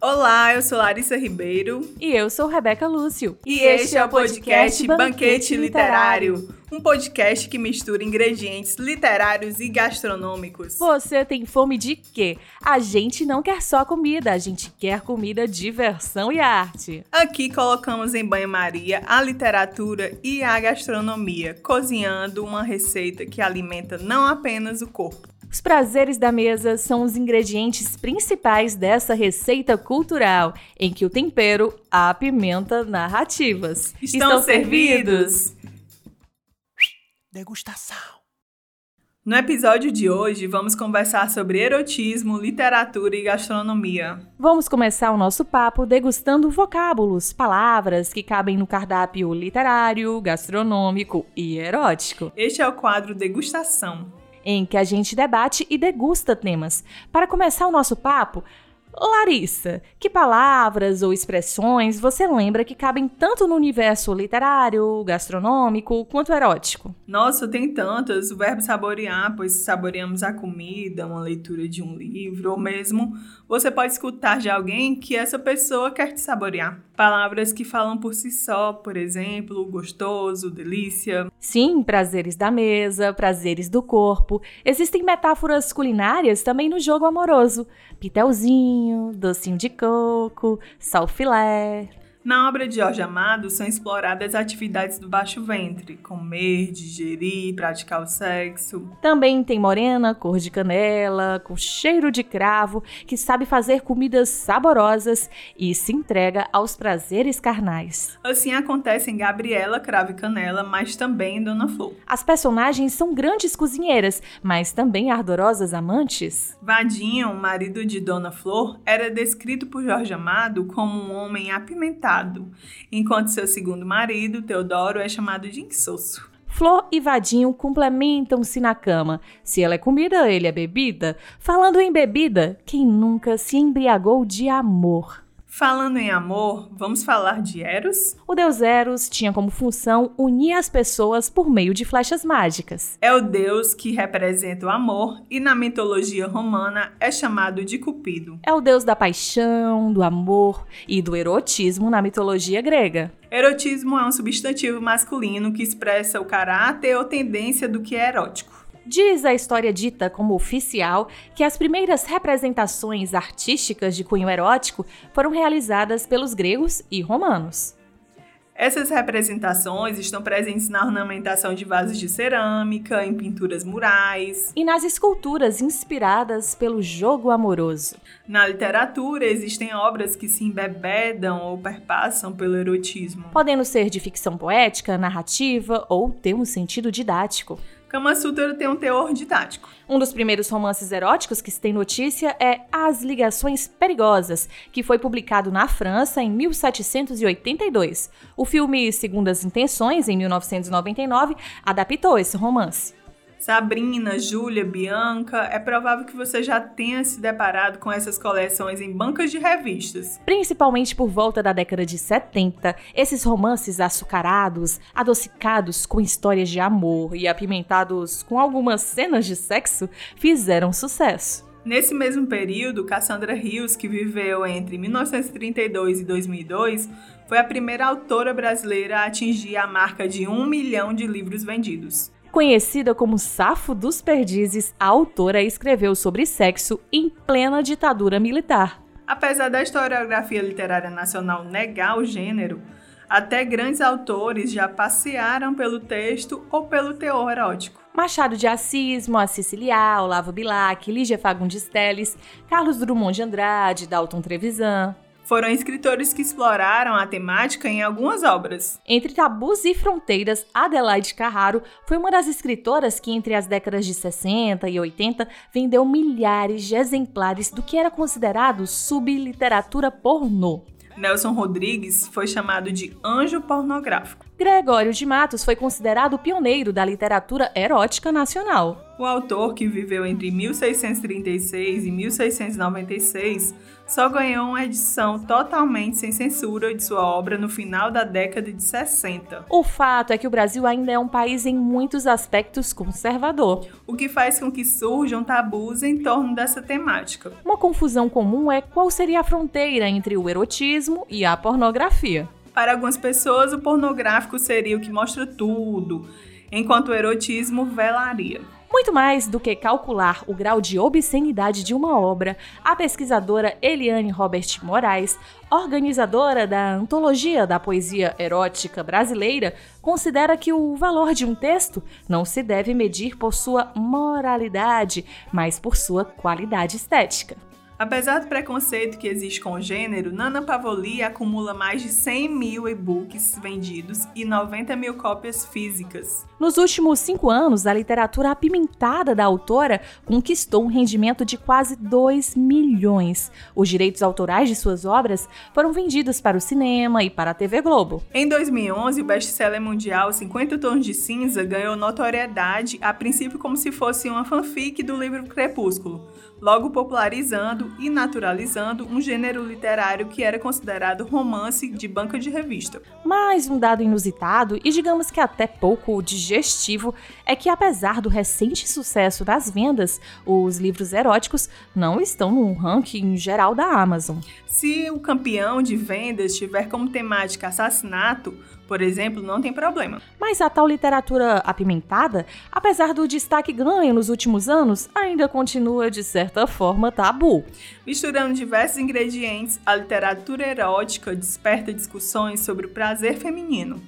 Olá, eu sou Larissa Ribeiro. E eu sou Rebeca Lúcio. E, este é o podcast Banquete Literário. Um podcast que mistura ingredientes literários e gastronômicos. Você tem fome de quê? A gente não quer só comida, a gente quer comida, diversão e arte. Aqui colocamos em banho-maria a literatura e a gastronomia, cozinhando uma receita que alimenta não apenas o corpo, os prazeres da mesa são os ingredientes principais dessa receita cultural, em que o tempero apimenta narrativas. Estão, Estão servidos? Degustação. No episódio de hoje, vamos conversar sobre erotismo, literatura e gastronomia. Vamos começar o nosso papo degustando vocábulos, palavras que cabem no cardápio literário, gastronômico e erótico. Este é o quadro Degustação em que a gente debate e degusta temas. Para começar o nosso papo, Larissa, que palavras ou expressões você lembra que cabem tanto no universo literário, gastronômico, quanto erótico? Nossa, tem tantas. O verbo saborear, pois saboreamos a comida, uma leitura de um livro, ou mesmo você pode escutar de alguém que essa pessoa quer te saborear. Palavras que falam por si só, por exemplo, gostoso, delícia. Sim, prazeres da mesa, prazeres do corpo. Existem metáforas culinárias também no jogo amoroso. Pitelzinho, docinho de coco, salfilé. Na obra de Jorge Amado são exploradas atividades do baixo ventre, comer, digerir, praticar o sexo. Também tem morena, cor de canela, com cheiro de cravo, que sabe fazer comidas saborosas e se entrega aos prazeres carnais. Assim acontece em Gabriela, Cravo e Canela, mas também em Dona Flor. As personagens são grandes cozinheiras, mas também ardorosas amantes. Vadinho, marido de Dona Flor, era descrito por Jorge Amado como um homem apimentado enquanto seu segundo marido, Teodoro, é chamado de insosso. Flor e Vadinho complementam-se na cama. Se ela é comida, ele é bebida. Falando em bebida, quem nunca se embriagou de amor? Falando em amor, vamos falar de Eros? O deus Eros tinha como função unir as pessoas por meio de flechas mágicas. É o deus que representa o amor e na mitologia romana é chamado de Cupido. É o deus da paixão, do amor e do erotismo na mitologia grega. Erotismo é um substantivo masculino que expressa o caráter ou tendência do que é erótico. Diz a história dita como oficial que as primeiras representações artísticas de cunho erótico foram realizadas pelos gregos e romanos. Essas representações estão presentes na ornamentação de vasos de cerâmica, em pinturas murais e nas esculturas inspiradas pelo jogo amoroso. Na literatura, existem obras que se embebedam ou perpassam pelo erotismo, podendo ser de ficção poética, narrativa ou ter um sentido didático. Kama Sutra tem um teor didático. Um dos primeiros romances eróticos que se tem notícia é As Ligações Perigosas, que foi publicado na França em 1782. O filme Segundas Intenções, em 1999, adaptou esse romance. Sabrina, Júlia, Bianca, é provável que você já tenha se deparado com essas coleções em bancas de revistas. Principalmente por volta da década de 70, esses romances açucarados, adocicados com histórias de amor e apimentados com algumas cenas de sexo fizeram sucesso. Nesse mesmo período, Cassandra Rios, que viveu entre 1932 e 2002, foi a primeira autora brasileira a atingir a marca de um milhão de livros vendidos. Conhecida como Safo dos Perdizes, a autora escreveu sobre sexo em plena ditadura militar. Apesar da historiografia literária nacional negar o gênero, até grandes autores já passearam pelo texto ou pelo teor erótico. Machado de Assis, Moacir Ciliar, Olavo Bilac, Lígia Fagundes Telles, Carlos Drummond de Andrade, Dalton Trevisan foram escritores que exploraram a temática em algumas obras. Entre tabus e fronteiras, Adelaide Carraro foi uma das escritoras que, entre as décadas de 60 e 80, vendeu milhares de exemplares do que era considerado subliteratura pornô. Nelson Rodrigues foi chamado de anjo pornográfico. Gregório de Matos foi considerado o pioneiro da literatura erótica nacional. O autor, que viveu entre 1636 e 1696, só ganhou uma edição totalmente sem censura de sua obra no final da década de 60. O fato é que o Brasil ainda é um país em muitos aspectos conservador, o que faz com que surjam tabus em torno dessa temática. Uma confusão comum é qual seria a fronteira entre o erotismo e a pornografia. Para algumas pessoas, o pornográfico seria o que mostra tudo, enquanto o erotismo velaria. Muito mais do que calcular o grau de obscenidade de uma obra, a pesquisadora Eliane Robert Moraes, organizadora da Antologia da Poesia Erótica Brasileira, considera que o valor de um texto não se deve medir por sua moralidade, mas por sua qualidade estética. Apesar do preconceito que existe com o gênero, Nana Pavoli acumula mais de 100 mil e-books vendidos e 90 mil cópias físicas. Nos últimos cinco anos, a literatura apimentada da autora conquistou um rendimento de quase 2 milhões. Os direitos autorais de suas obras foram vendidos para o cinema e para a TV Globo. Em 2011, o best-seller mundial 50 Tons de Cinza ganhou notoriedade, a princípio como se fosse uma fanfic do livro Crepúsculo, logo popularizando e naturalizando um gênero literário que era considerado romance de banca de revista. Mais um dado inusitado e digamos que até pouco digestivo é que apesar do recente sucesso das vendas, os livros eróticos não estão no ranking geral da Amazon. Se o campeão de vendas tiver como temática assassinato, por exemplo, não tem problema. Mas a tal literatura apimentada, apesar do destaque ganho nos últimos anos, ainda continua de certa forma tabu. Misturando diversos ingredientes, a literatura erótica desperta discussões sobre o prazer feminino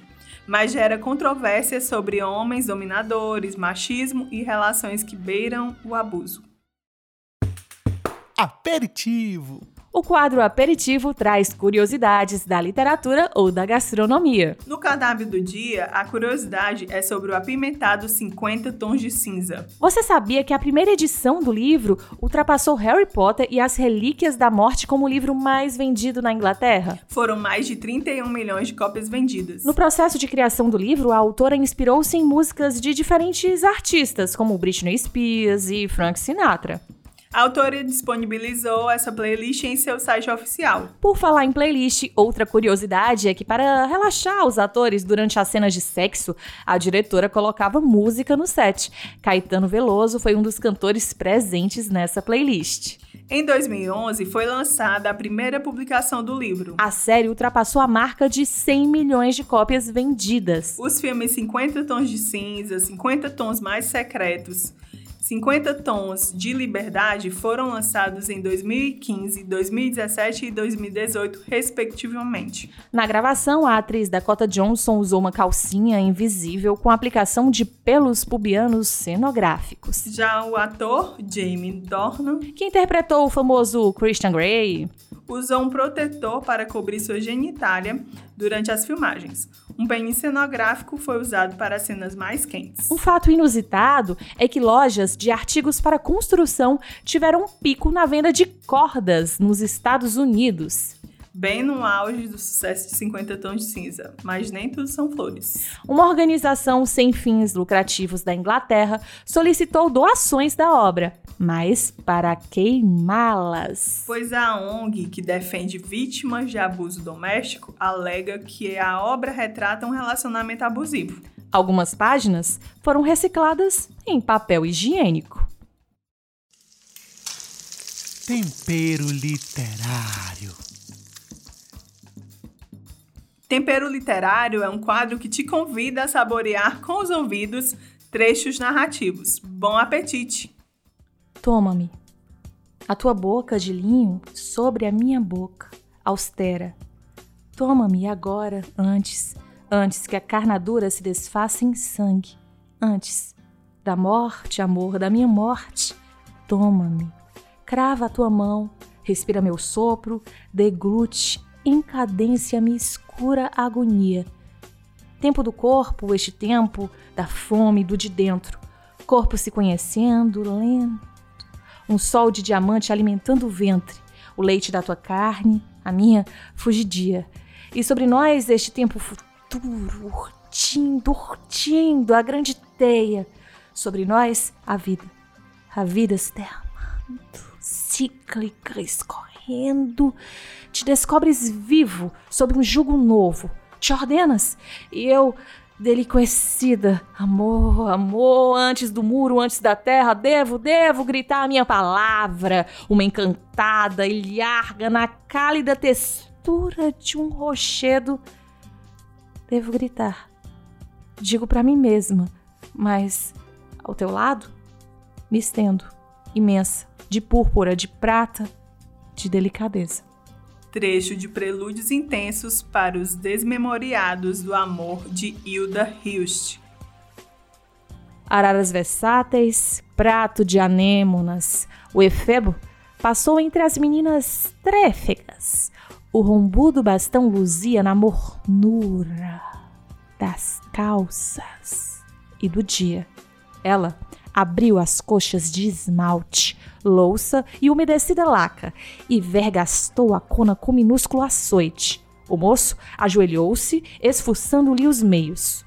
mas gera controvérsias sobre homens dominadores, machismo e relações que beiram o abuso. Aperitivo o quadro aperitivo traz curiosidades da literatura ou da gastronomia. No cardápio do dia, a curiosidade é sobre o apimentado 50 tons de cinza. Você sabia que a primeira edição do livro ultrapassou Harry Potter e as Relíquias da Morte como o livro mais vendido na Inglaterra? Foram mais de 31 milhões de cópias vendidas. No processo de criação do livro, a autora inspirou-se em músicas de diferentes artistas, como Britney Spears e Frank Sinatra. A autora disponibilizou essa playlist em seu site oficial. Por falar em playlist, outra curiosidade é que para relaxar os atores durante as cenas de sexo, a diretora colocava música no set. Caetano Veloso foi um dos cantores presentes nessa playlist. Em 2011, foi lançada a primeira publicação do livro. A série ultrapassou a marca de 100 milhões de cópias vendidas. Os filmes 50 Tons de Cinza, 50 Tons Mais Secretos 50 Tons de Liberdade foram lançados em 2015, 2017 e 2018, respectivamente. Na gravação, a atriz Dakota Johnson usou uma calcinha invisível com aplicação de pelos pubianos cenográficos. Já o ator Jamie Dornan, que interpretou o famoso Christian Grey, usou um protetor para cobrir sua genitália durante as filmagens. Um pênis cenográfico foi usado para as cenas mais quentes. Um fato inusitado é que lojas de artigos para construção tiveram um pico na venda de cordas nos Estados Unidos bem no auge do sucesso de 50 Tons de Cinza, mas nem tudo são flores. Uma organização sem fins lucrativos da Inglaterra solicitou doações da obra, mas para queimá-las. Pois a ONG, que defende vítimas de abuso doméstico, alega que a obra retrata um relacionamento abusivo. Algumas páginas foram recicladas em papel higiênico. Tempero literário. Tempero Literário é um quadro que te convida a saborear com os ouvidos trechos narrativos. Bom apetite! Toma-me, a tua boca de linho sobre a minha boca, austera. Toma-me agora, antes, antes que a carnadura se desfaça em sangue, antes da morte, amor, da minha morte. Toma-me, crava a tua mão, respira meu sopro, deglute em cadência minha escura agonia. Tempo do corpo, este tempo da fome do de dentro. Corpo se conhecendo, lento. Um sol de diamante alimentando o ventre. O leite da tua carne, a minha fugidia. E sobre nós este tempo duro, urtindo, urtindo a grande teia. Sobre nós, a vida. A vida se derramando, cíclica, escorrendo. Te descobres vivo sob um jugo novo. Te ordenas e eu deliquecida. Amor, amor, antes do muro, antes da terra, devo, devo gritar a minha palavra. Uma encantada ilharga na cálida textura de um rochedo. Devo gritar. Digo para mim mesma, mas ao teu lado, me estendo, imensa, de púrpura, de prata, de delicadeza trecho de Prelúdios Intensos para os Desmemoriados do Amor de Hilda Hilst. Araras versáteis, prato de anêmonas, o efebo passou entre as meninas tréfegas. O rombudo bastão luzia na mornura das calças e do dia. Ela abriu as coxas de esmalte, louça e umedecida laca, e vergastou a cona com minúsculo açoite. O moço ajoelhou-se, esfuçando-lhe os meios.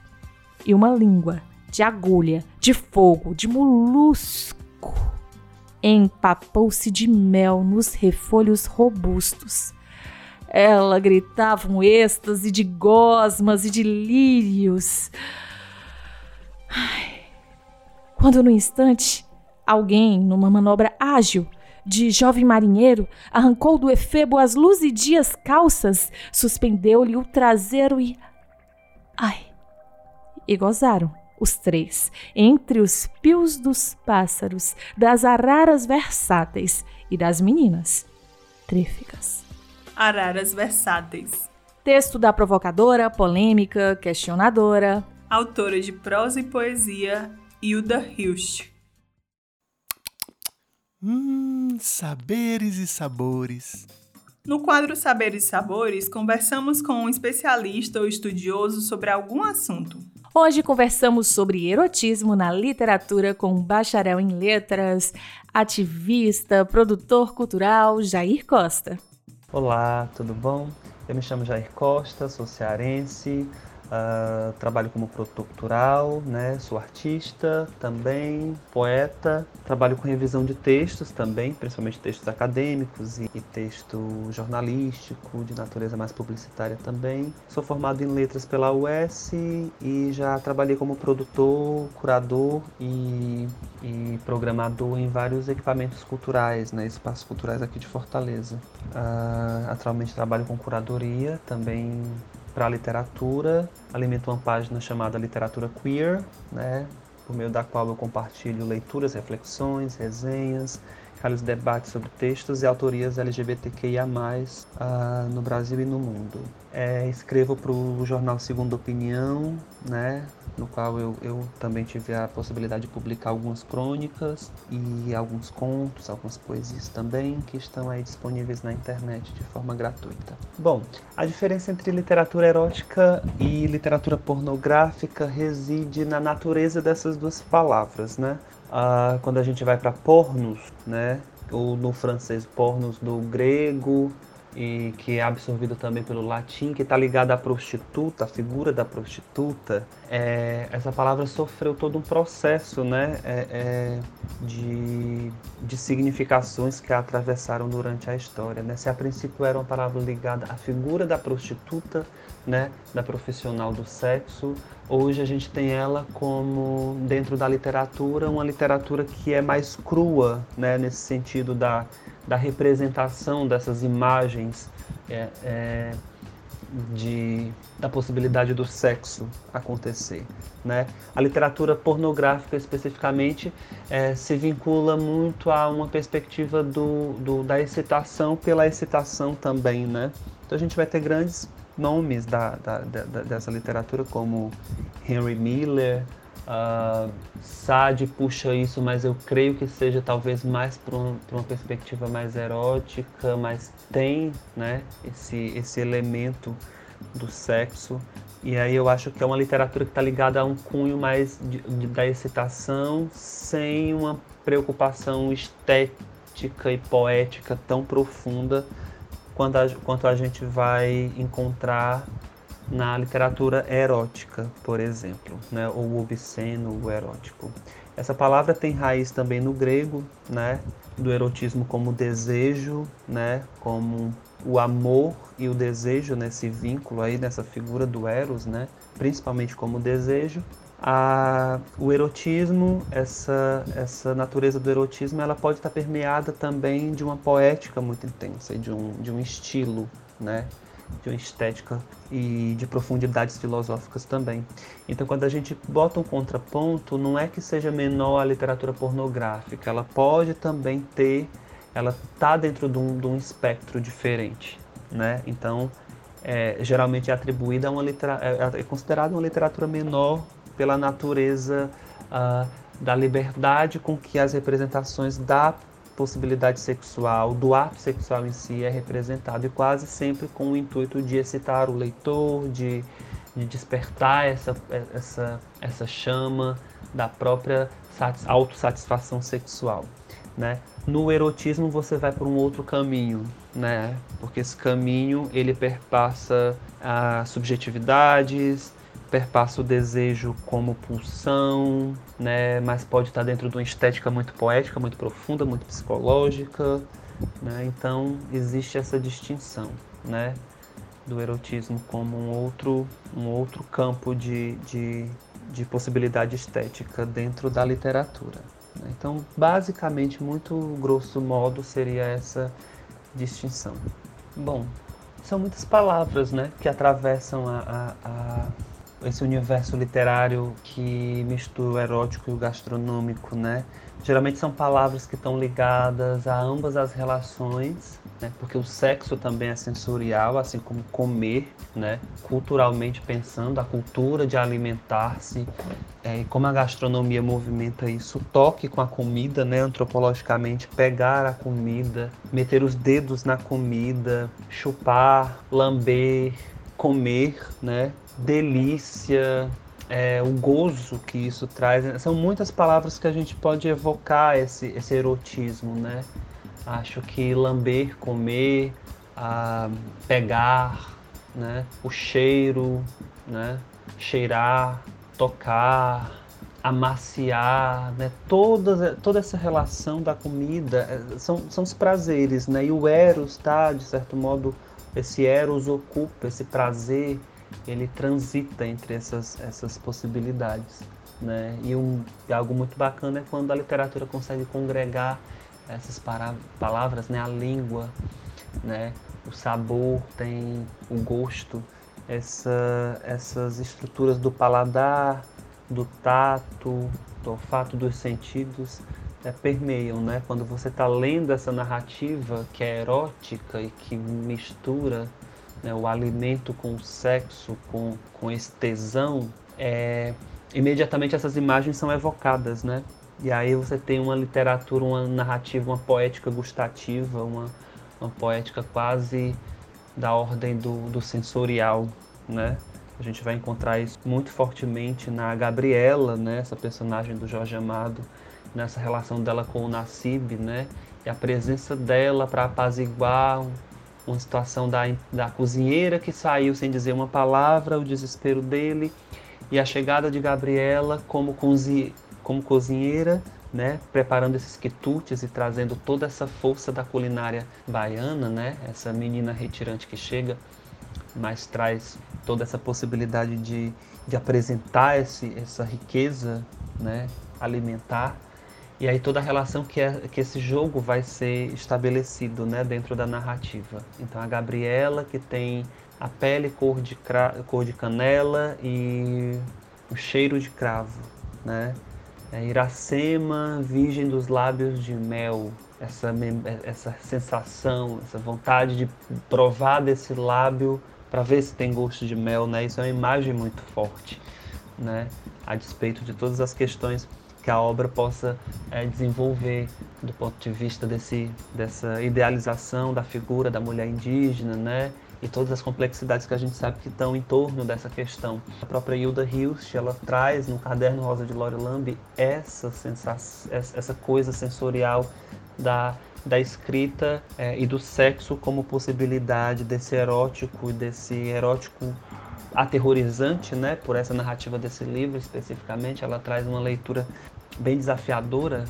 E uma língua de agulha, de fogo, de molusco, empapou-se de mel nos refolhos robustos. Ela gritava um êxtase de gosmas e de lírios. Ai, quando no instante alguém, numa manobra ágil de jovem marinheiro, arrancou do efebo as luzidias calças, suspendeu-lhe o traseiro e. Ai! E gozaram, os três, entre os pios dos pássaros, das araras versáteis e das meninas tríficas. Araras versáteis. Texto da provocadora, polêmica, questionadora. Autora de prosa e poesia Hilda Hilst. Hum, saberes e sabores. No quadro Saberes e Sabores, conversamos com um especialista ou estudioso sobre algum assunto. Hoje conversamos sobre erotismo na literatura com um bacharel em letras, ativista, produtor cultural Jair Costa. Olá, tudo bom? Eu me chamo Jair Costa, sou cearense, Uh, trabalho como produtor cultural, né? sou artista também, poeta, trabalho com revisão de textos também, principalmente textos acadêmicos e, e texto jornalístico, de natureza mais publicitária também. Sou formado em letras pela UES e já trabalhei como produtor, curador e, e programador em vários equipamentos culturais, né? espaços culturais aqui de Fortaleza. Uh, atualmente trabalho com curadoria, também para a literatura. Alimento uma página chamada Literatura Queer, né, por meio da qual eu compartilho leituras, reflexões, resenhas, realizo debates sobre textos e autorias LGBTQIA+, uh, no Brasil e no mundo. É, escrevo para o jornal Segunda Opinião, né, no qual eu, eu também tive a possibilidade de publicar algumas crônicas e alguns contos, algumas poesias também, que estão aí disponíveis na internet de forma gratuita. Bom, a diferença entre literatura erótica e literatura pornográfica reside na natureza dessas duas palavras, né? Ah, quando a gente vai para pornos, né? Ou no francês, pornos do grego, e que é absorvido também pelo latim, que está ligado à prostituta, a figura da prostituta, é, essa palavra sofreu todo um processo né, é, é, de, de significações que a atravessaram durante a história. Né? Se a princípio era uma palavra ligada à figura da prostituta, né, da profissional do sexo, hoje a gente tem ela como, dentro da literatura, uma literatura que é mais crua, né, nesse sentido da da representação dessas imagens é, é, de, da possibilidade do sexo acontecer. Né? A literatura pornográfica, especificamente, é, se vincula muito a uma perspectiva do, do, da excitação pela excitação também. Né? Então a gente vai ter grandes nomes da, da, da dessa literatura, como Henry Miller, Uh, Sade puxa isso, mas eu creio que seja talvez mais para um, uma perspectiva mais erótica, mas tem né, esse, esse elemento do sexo. E aí eu acho que é uma literatura que está ligada a um cunho mais de, de, da excitação, sem uma preocupação estética e poética tão profunda quanto a, quanto a gente vai encontrar na literatura erótica, por exemplo, né? ou obsceno, o erótico. Essa palavra tem raiz também no grego, né? do erotismo como desejo, né? como o amor e o desejo nesse vínculo aí, nessa figura do eros, né? principalmente como desejo. A, o erotismo, essa, essa natureza do erotismo, ela pode estar permeada também de uma poética muito intensa, de um, de um estilo, né? de uma estética e de profundidades filosóficas também. Então, quando a gente bota um contraponto, não é que seja menor a literatura pornográfica, ela pode também ter, ela está dentro de um, de um, espectro diferente, né? Então, é, geralmente é atribuída a uma literatura, é, é considerada uma literatura menor pela natureza uh, da liberdade com que as representações da possibilidade sexual, do ato sexual em si é representado e quase sempre com o intuito de excitar o leitor, de, de despertar essa, essa, essa chama da própria autossatisfação sexual. Né? No erotismo você vai por um outro caminho, né? porque esse caminho ele perpassa as subjetividades, perpassa o desejo como pulsão, né? Mas pode estar dentro de uma estética muito poética, muito profunda, muito psicológica, né? Então existe essa distinção, né? Do erotismo como um outro, um outro campo de, de, de possibilidade estética dentro da literatura. Né? Então, basicamente, muito grosso modo, seria essa distinção. Bom, são muitas palavras né, que atravessam a, a, a esse universo literário que mistura o erótico e o gastronômico, né? Geralmente são palavras que estão ligadas a ambas as relações, né? Porque o sexo também é sensorial, assim como comer, né? Culturalmente pensando, a cultura de alimentar-se, é, e como a gastronomia movimenta isso, toque com a comida, né? Antropologicamente, pegar a comida, meter os dedos na comida, chupar, lamber, comer, né? Delícia, é, o gozo que isso traz. São muitas palavras que a gente pode evocar esse, esse erotismo, né? Acho que lamber, comer, pegar, né? O cheiro, né? Cheirar, tocar, amaciar, né? Toda, toda essa relação da comida é, são, são os prazeres, né? E o eros, tá? De certo modo, esse eros ocupa esse prazer ele transita entre essas, essas possibilidades. Né? E, um, e algo muito bacana é quando a literatura consegue congregar essas para, palavras, né? a língua, né? o sabor, tem o gosto, essa, essas estruturas do paladar, do tato, do olfato, dos sentidos é, permeiam, né? Quando você está lendo essa narrativa que é erótica e que mistura né, o alimento com o sexo, com, com esse tesão, é, imediatamente essas imagens são evocadas, né? E aí você tem uma literatura, uma narrativa, uma poética gustativa, uma, uma poética quase da ordem do, do sensorial, né? A gente vai encontrar isso muito fortemente na Gabriela, né? Essa personagem do Jorge Amado, nessa relação dela com o Nassib, né? E a presença dela para apaziguar uma situação da, da cozinheira que saiu sem dizer uma palavra, o desespero dele e a chegada de Gabriela como, cozi, como cozinheira, né, preparando esses quitutes e trazendo toda essa força da culinária baiana, né, essa menina retirante que chega, mas traz toda essa possibilidade de, de apresentar esse, essa riqueza né, alimentar e aí toda a relação que, é, que esse jogo vai ser estabelecido né, dentro da narrativa. Então a Gabriela que tem a pele cor de, cor de canela e o cheiro de cravo, né? É Iracema, virgem dos lábios de mel, essa, essa sensação, essa vontade de provar desse lábio para ver se tem gosto de mel, né? Isso é uma imagem muito forte, né? A despeito de todas as questões que a obra possa é, desenvolver do ponto de vista desse, dessa idealização da figura da mulher indígena, né? E todas as complexidades que a gente sabe que estão em torno dessa questão. A própria Hilda Hilst, ela traz no Caderno Rosa de Lore Lambe essa, essa coisa sensorial da, da escrita é, e do sexo como possibilidade desse erótico, desse erótico aterrorizante, né, por essa narrativa desse livro especificamente. Ela traz uma leitura bem desafiadora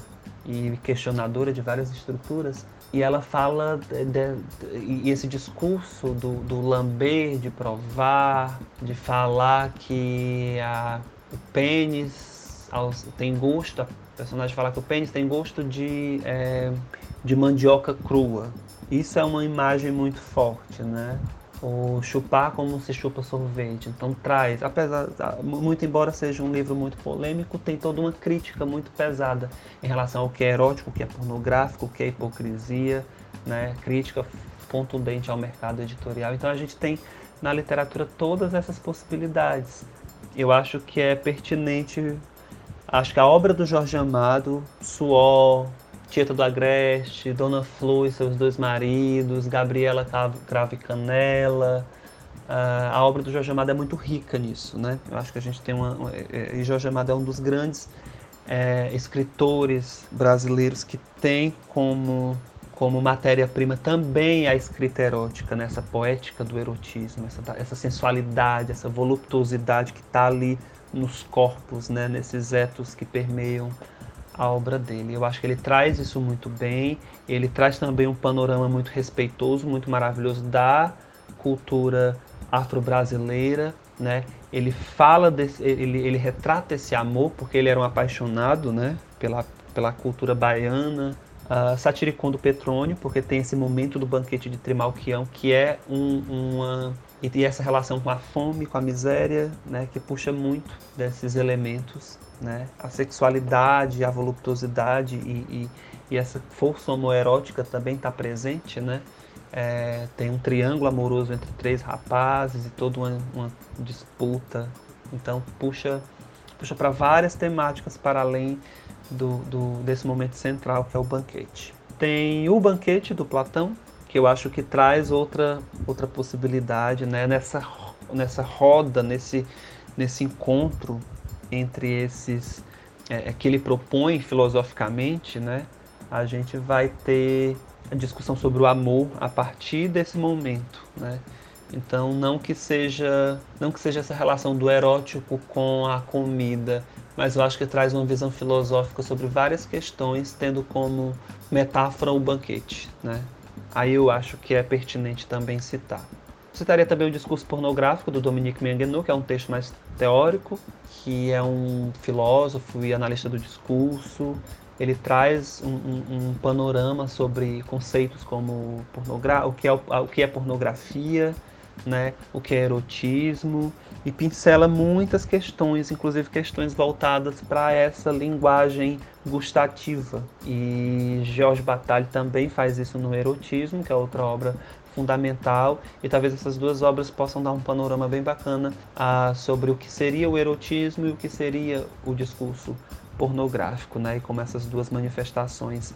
e questionadora de várias estruturas. E ela fala, de, de, e esse discurso do, do lamber, de provar, de falar que a, o pênis tem gosto, a personagem fala que o pênis tem gosto de, é, de mandioca crua. Isso é uma imagem muito forte, né? O chupar como se chupa sorvete. Então traz, apesar, muito embora seja um livro muito polêmico, tem toda uma crítica muito pesada em relação ao que é erótico, o que é pornográfico, o que é hipocrisia, né? Crítica contundente ao mercado editorial. Então a gente tem na literatura todas essas possibilidades. Eu acho que é pertinente, acho que a obra do Jorge Amado, Suor, Tieta do Agreste, Dona Flu e seus dois maridos, Gabriela Crave Canela. Uh, a obra do Jorge Amado é muito rica nisso, né? Eu acho que a gente tem uma... É, e Jorge Amado é um dos grandes é, escritores brasileiros que tem como, como matéria-prima também a escrita erótica, né? essa poética do erotismo, essa, essa sensualidade, essa voluptuosidade que está ali nos corpos, né? nesses etos que permeiam a obra dele. Eu acho que ele traz isso muito bem, ele traz também um panorama muito respeitoso, muito maravilhoso da cultura afro-brasileira, né? Ele fala desse, ele, ele retrata esse amor porque ele era um apaixonado, né, pela, pela cultura baiana, uh, Satiricondo Petrônio, porque tem esse momento do banquete de Trimalquião, que é um, uma e essa relação com a fome, com a miséria, né, que puxa muito desses elementos né? A sexualidade, a voluptuosidade e, e, e essa força homoerótica também está presente, né? É, tem um triângulo amoroso entre três rapazes e toda uma, uma disputa. Então puxa, puxa para várias temáticas para além do, do, desse momento central que é o banquete. Tem o banquete do Platão, que eu acho que traz outra, outra possibilidade né? nessa, nessa roda, nesse, nesse encontro entre esses é, é, que ele propõe filosoficamente, né, a gente vai ter a discussão sobre o amor a partir desse momento, né? Então não que seja não que seja essa relação do erótico com a comida, mas eu acho que traz uma visão filosófica sobre várias questões, tendo como metáfora o banquete, né? Aí eu acho que é pertinente também citar. Citaria também o discurso pornográfico do Dominique Menguenu, que é um texto mais teórico, que é um filósofo e analista do discurso. Ele traz um, um, um panorama sobre conceitos como pornogra o, que é, o que é pornografia, né, o que é erotismo, e pincela muitas questões, inclusive questões voltadas para essa linguagem gustativa. E Georges Bataille também faz isso no Erotismo, que é outra obra fundamental e talvez essas duas obras possam dar um panorama bem bacana ah, sobre o que seria o erotismo e o que seria o discurso pornográfico, né? E como essas duas manifestações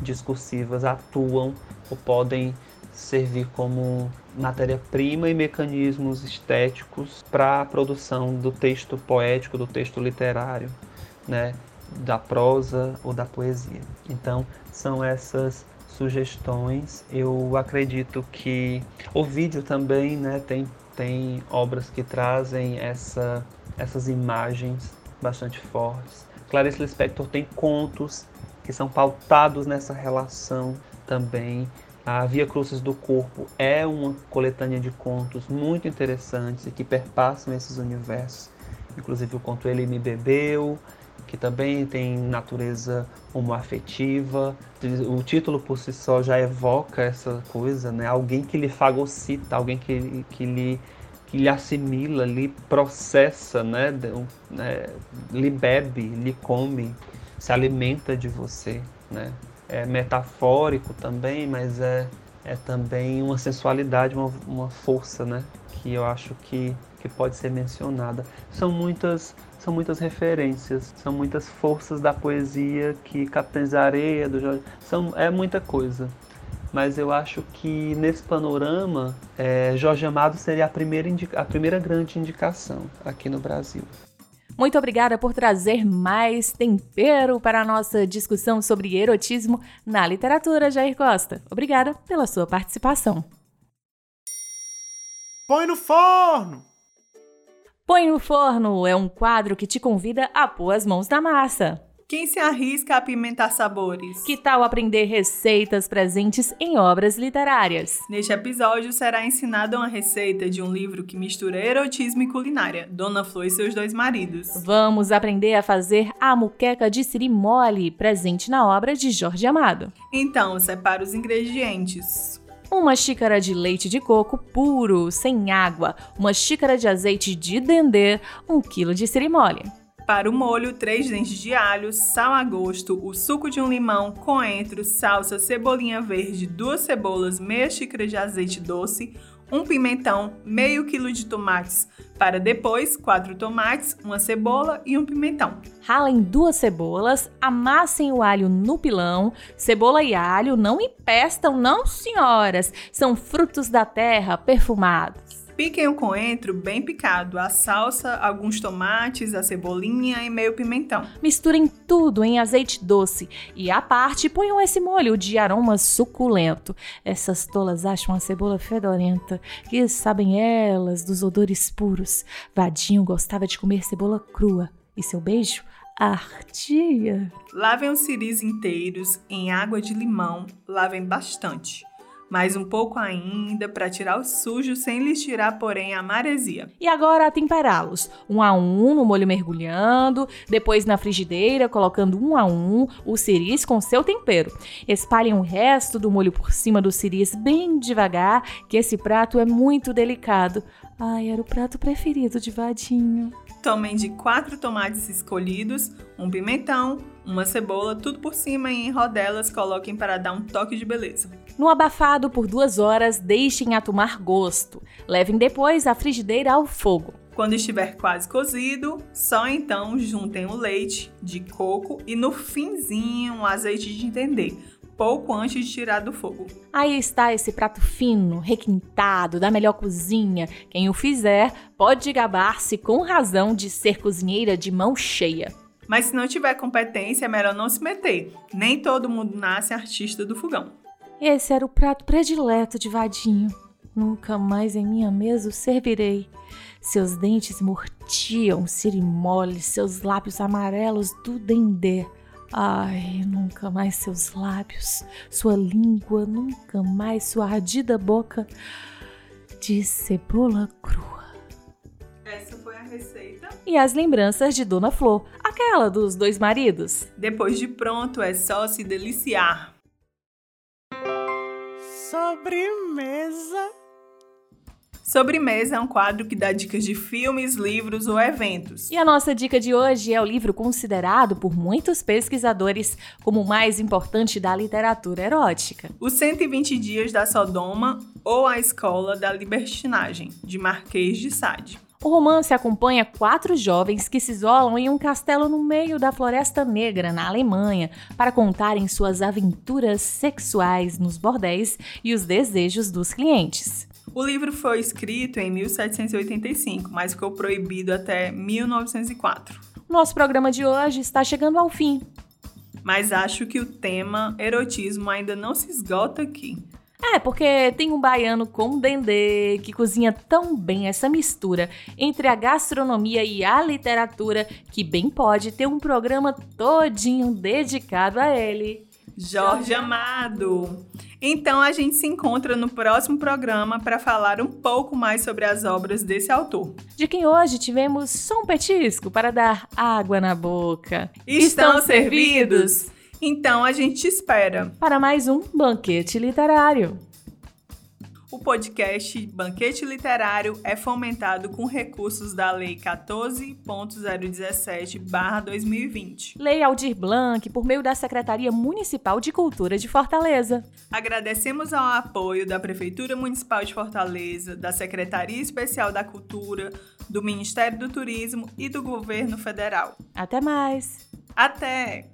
discursivas atuam ou podem servir como matéria-prima e mecanismos estéticos para a produção do texto poético, do texto literário, né? da prosa ou da poesia. Então, são essas sugestões. Eu acredito que o vídeo também né, tem, tem obras que trazem essa, essas imagens bastante fortes. Clarice Lispector tem contos que são pautados nessa relação também. A Via Cruzes do Corpo é uma coletânea de contos muito interessantes e que perpassam esses universos. Inclusive o conto Ele Me Bebeu, que também tem natureza homoafetiva. O título por si só já evoca essa coisa, né? Alguém que lhe fagocita, alguém que, que, lhe, que lhe assimila, lhe processa, né? né? Lhe bebe, lhe come, se alimenta de você, né? É metafórico também, mas é, é também uma sensualidade, uma, uma força, né? Que eu acho que, que pode ser mencionada. São muitas são muitas referências, são muitas forças da poesia que Capitães da Areia, do Jorge, são, é muita coisa. Mas eu acho que nesse panorama, é, Jorge Amado seria a primeira, a primeira grande indicação aqui no Brasil. Muito obrigada por trazer mais tempero para a nossa discussão sobre erotismo na literatura, Jair Costa. Obrigada pela sua participação. Põe no forno! Põe no Forno é um quadro que te convida a pôr as mãos na massa. Quem se arrisca a apimentar sabores? Que tal aprender receitas presentes em obras literárias? Neste episódio será ensinada uma receita de um livro que mistura erotismo e culinária, Dona Flor e seus dois maridos. Vamos aprender a fazer a muqueca de siri mole, presente na obra de Jorge Amado. Então, separa os ingredientes. Uma xícara de leite de coco puro, sem água, uma xícara de azeite de dendê, um quilo de siri mole. Para o molho, 3 dentes de alho, sal a gosto, o suco de um limão, coentro, salsa, cebolinha verde, duas cebolas, meia xícara de azeite doce, um pimentão, meio quilo de tomates. Para depois, quatro tomates, uma cebola e um pimentão. Ralem duas cebolas, amassem o alho no pilão. Cebola e alho não empestam, não senhoras. São frutos da terra perfumados. Piquem o coentro bem picado, a salsa, alguns tomates, a cebolinha e meio pimentão. Misturem tudo em azeite doce e à parte ponham esse molho de aroma suculento. Essas tolas acham a cebola fedorenta, que sabem elas dos odores puros. Vadinho gostava de comer cebola crua e seu beijo ardia. Lavem os ciris inteiros em água de limão, lavem bastante mais um pouco ainda para tirar o sujo sem lhes tirar, porém, a maresia. E agora temperá-los, um a um no molho mergulhando, depois na frigideira colocando um a um o ciris com seu tempero. Espalhem o resto do molho por cima do ciris bem devagar, que esse prato é muito delicado. Ai, era o prato preferido de Vadinho. Tomem de quatro tomates escolhidos, um pimentão, uma cebola, tudo por cima e em rodelas coloquem para dar um toque de beleza. No abafado por duas horas, deixem a tomar gosto. Levem depois a frigideira ao fogo. Quando estiver quase cozido, só então juntem o leite de coco e no finzinho o azeite de entender, pouco antes de tirar do fogo. Aí está esse prato fino, requintado, da melhor cozinha. Quem o fizer pode gabar-se com razão de ser cozinheira de mão cheia. Mas se não tiver competência, é melhor não se meter. Nem todo mundo nasce artista do fogão. Esse era o prato predileto de Vadinho. Nunca mais em minha mesa o servirei. Seus dentes mortiam sirimole, seus lábios amarelos do dendê. Ai, nunca mais seus lábios, sua língua, nunca mais sua ardida boca de cebola crua. E as lembranças de Dona Flor, aquela dos dois maridos. Depois de pronto, é só se deliciar. Sobremesa. Sobremesa é um quadro que dá dicas de filmes, livros ou eventos. E a nossa dica de hoje é o livro considerado por muitos pesquisadores como o mais importante da literatura erótica. Os 120 Dias da Sodoma ou A Escola da Libertinagem, de Marquês de Sade. O romance acompanha quatro jovens que se isolam em um castelo no meio da Floresta Negra, na Alemanha, para contarem suas aventuras sexuais nos bordéis e os desejos dos clientes. O livro foi escrito em 1785, mas ficou proibido até 1904. Nosso programa de hoje está chegando ao fim. Mas acho que o tema erotismo ainda não se esgota aqui. É, porque tem um baiano com dendê que cozinha tão bem essa mistura entre a gastronomia e a literatura que bem pode ter um programa todinho dedicado a ele. Jorge Amado. Então a gente se encontra no próximo programa para falar um pouco mais sobre as obras desse autor. De quem hoje tivemos só um petisco para dar água na boca. Estão servidos? Então a gente te espera para mais um banquete literário. O podcast Banquete Literário é fomentado com recursos da Lei 14.017-2020. Lei Aldir Blanc, por meio da Secretaria Municipal de Cultura de Fortaleza. Agradecemos ao apoio da Prefeitura Municipal de Fortaleza, da Secretaria Especial da Cultura, do Ministério do Turismo e do Governo Federal. Até mais! Até!